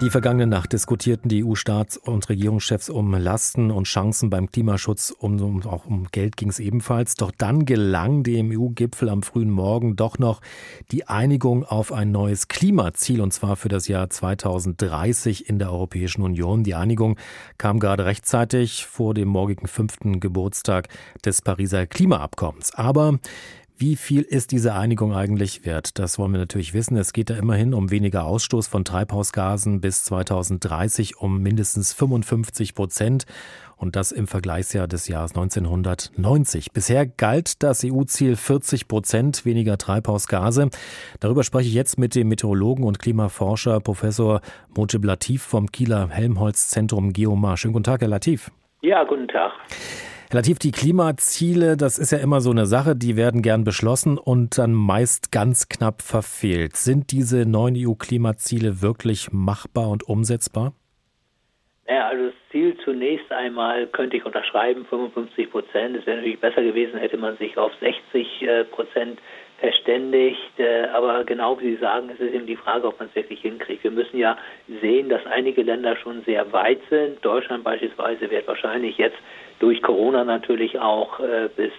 Die vergangene Nacht diskutierten die EU-Staats- und Regierungschefs um Lasten und Chancen beim Klimaschutz. Um, um, auch um Geld ging es ebenfalls. Doch dann gelang dem EU-Gipfel am frühen Morgen doch noch die Einigung auf ein neues Klimaziel, und zwar für das Jahr 2030 in der Europäischen Union. Die Einigung kam gerade rechtzeitig vor dem morgigen fünften Geburtstag des Pariser Klimaabkommens. Aber wie viel ist diese Einigung eigentlich wert? Das wollen wir natürlich wissen. Es geht da immerhin um weniger Ausstoß von Treibhausgasen bis 2030 um mindestens 55 Prozent und das im Vergleichsjahr des Jahres 1990. Bisher galt das EU-Ziel 40 Prozent weniger Treibhausgase. Darüber spreche ich jetzt mit dem Meteorologen und Klimaforscher Professor Mojib Latif vom Kieler Helmholtz-Zentrum Geomar. Schönen guten Tag, Herr Latif. Ja, guten Tag. Relativ die Klimaziele, das ist ja immer so eine Sache, die werden gern beschlossen und dann meist ganz knapp verfehlt. Sind diese neuen EU-Klimaziele wirklich machbar und umsetzbar? Ja, also das Ziel zunächst einmal könnte ich unterschreiben, 55 Prozent. Es wäre natürlich besser gewesen, hätte man sich auf 60 äh, Prozent verständigt. Äh, aber genau wie Sie sagen, ist es eben die Frage, ob man es wirklich hinkriegt. Wir müssen ja sehen, dass einige Länder schon sehr weit sind. Deutschland beispielsweise wird wahrscheinlich jetzt durch Corona natürlich auch äh, bis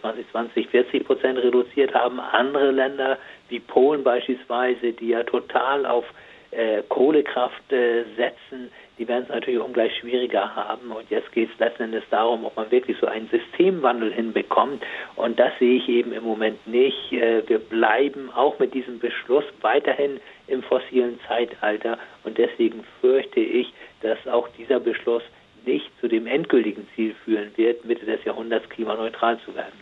2020 40 Prozent reduziert haben. Andere Länder wie Polen beispielsweise, die ja total auf Kohlekraft setzen, die werden es natürlich ungleich schwieriger haben. Und jetzt geht es letzten Endes darum, ob man wirklich so einen Systemwandel hinbekommt. Und das sehe ich eben im Moment nicht. Äh, wir bleiben auch mit diesem Beschluss weiterhin im fossilen Zeitalter. Und deswegen fürchte ich, dass auch dieser Beschluss nicht zu dem endgültigen Ziel führen wird, Mitte des Jahrhunderts klimaneutral zu werden.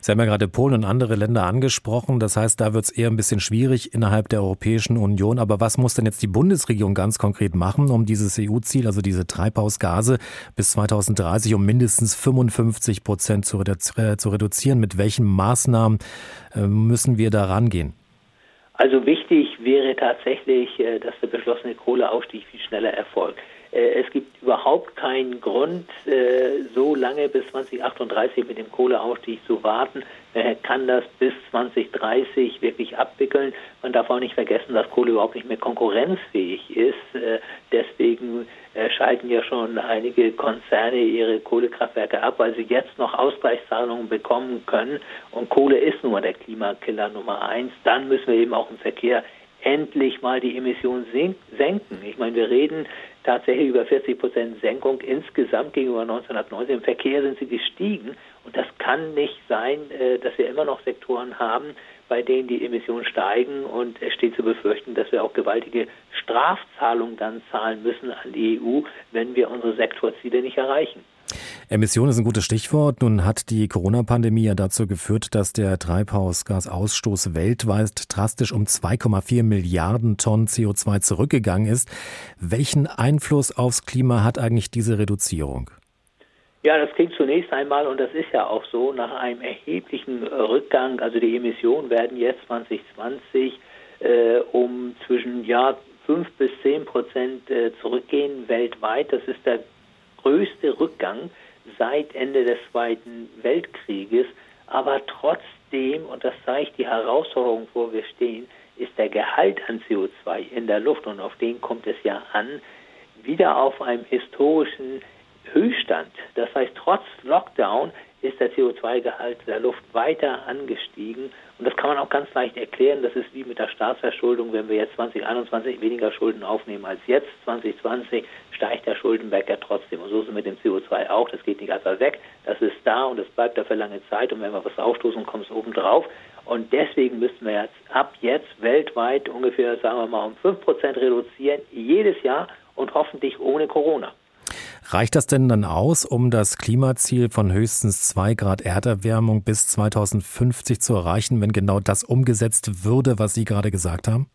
Sie haben ja gerade Polen und andere Länder angesprochen. Das heißt, da wird es eher ein bisschen schwierig innerhalb der Europäischen Union. Aber was muss denn jetzt die Bundesregierung ganz konkret machen, um dieses EU-Ziel, also diese Treibhausgase bis 2030 um mindestens 55 Prozent zu, redu zu reduzieren? Mit welchen Maßnahmen äh, müssen wir da rangehen? Also wichtig wäre tatsächlich, äh, dass der beschlossene Kohleausstieg viel schneller erfolgt. Äh, es gibt überhaupt keinen Grund, äh, so lange bis 2038 mit dem Kohleausstieg zu warten. Er kann das bis 2030 wirklich abwickeln. Man darf auch nicht vergessen, dass Kohle überhaupt nicht mehr konkurrenzfähig ist. Äh, deswegen schalten ja schon einige Konzerne ihre Kohlekraftwerke ab, weil sie jetzt noch Ausgleichszahlungen bekommen können. Und Kohle ist nun mal der Klimakiller Nummer eins. Dann müssen wir eben auch im Verkehr endlich mal die Emissionen senken. Ich meine, wir reden tatsächlich über 40 Prozent Senkung insgesamt gegenüber 1990. Im Verkehr sind sie gestiegen und das kann nicht sein, äh, dass wir immer noch Sektoren haben, bei denen die Emissionen steigen und es steht zu befürchten, dass wir auch gewaltige Strafzahlungen dann zahlen müssen an die EU, wenn wir unsere Sektorziele nicht erreichen. Emission ist ein gutes Stichwort. Nun hat die Corona-Pandemie ja dazu geführt, dass der Treibhausgasausstoß weltweit drastisch um 2,4 Milliarden Tonnen CO2 zurückgegangen ist. Welchen Einfluss aufs Klima hat eigentlich diese Reduzierung? Ja, das klingt zunächst einmal, und das ist ja auch so, nach einem erheblichen Rückgang, also die Emissionen werden jetzt 2020 äh, um zwischen ja, 5 bis 10 Prozent äh, zurückgehen weltweit. Das ist der größte Rückgang seit Ende des Zweiten Weltkrieges. Aber trotzdem, und das zeigt die Herausforderung, wo wir stehen, ist der Gehalt an CO2 in der Luft, und auf den kommt es ja an, wieder auf einem historischen Höchststand. Das heißt, trotz Lockdown ist der CO2-Gehalt der Luft weiter angestiegen. Und das kann man auch ganz leicht erklären. Das ist wie mit der Staatsverschuldung. Wenn wir jetzt 2021 weniger Schulden aufnehmen als jetzt, 2020, steigt der Schuldenberg ja trotzdem. Und so ist es mit dem CO2 auch. Das geht nicht einfach weg. Das ist da und es bleibt da für lange Zeit. Und wenn wir was aufstoßen, kommt es oben drauf. Und deswegen müssten wir jetzt ab jetzt weltweit ungefähr, sagen wir mal, um 5% reduzieren, jedes Jahr und hoffentlich ohne Corona. Reicht das denn dann aus, um das Klimaziel von höchstens zwei Grad Erderwärmung bis 2050 zu erreichen, wenn genau das umgesetzt würde, was Sie gerade gesagt haben?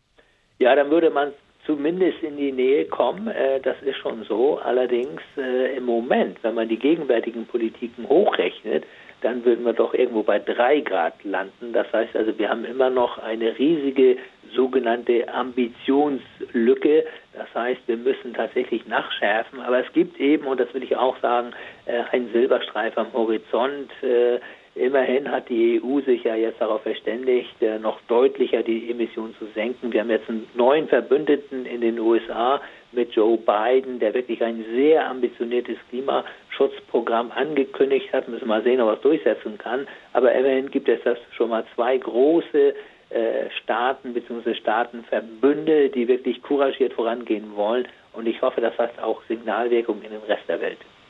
Ja, dann würde man zumindest in die Nähe kommen. Äh, das ist schon so. Allerdings äh, im Moment, wenn man die gegenwärtigen Politiken hochrechnet, dann würden wir doch irgendwo bei drei Grad landen. Das heißt also, wir haben immer noch eine riesige sogenannte Ambitionslücke. Das heißt, wir müssen tatsächlich nachschärfen. Aber es gibt eben, und das will ich auch sagen, äh, einen Silberstreif am Horizont. Äh, immerhin hat die EU sich ja jetzt darauf verständigt, äh, noch deutlicher die Emissionen zu senken. Wir haben jetzt einen neuen Verbündeten in den USA mit Joe Biden, der wirklich ein sehr ambitioniertes Klimaschutzprogramm angekündigt hat. Müssen wir mal sehen, ob er es durchsetzen kann. Aber immerhin gibt es das schon mal zwei große Staaten bzw. Staatenverbünde, die wirklich couragiert vorangehen wollen. Und ich hoffe, das hat auch Signalwirkung in den Rest der Welt.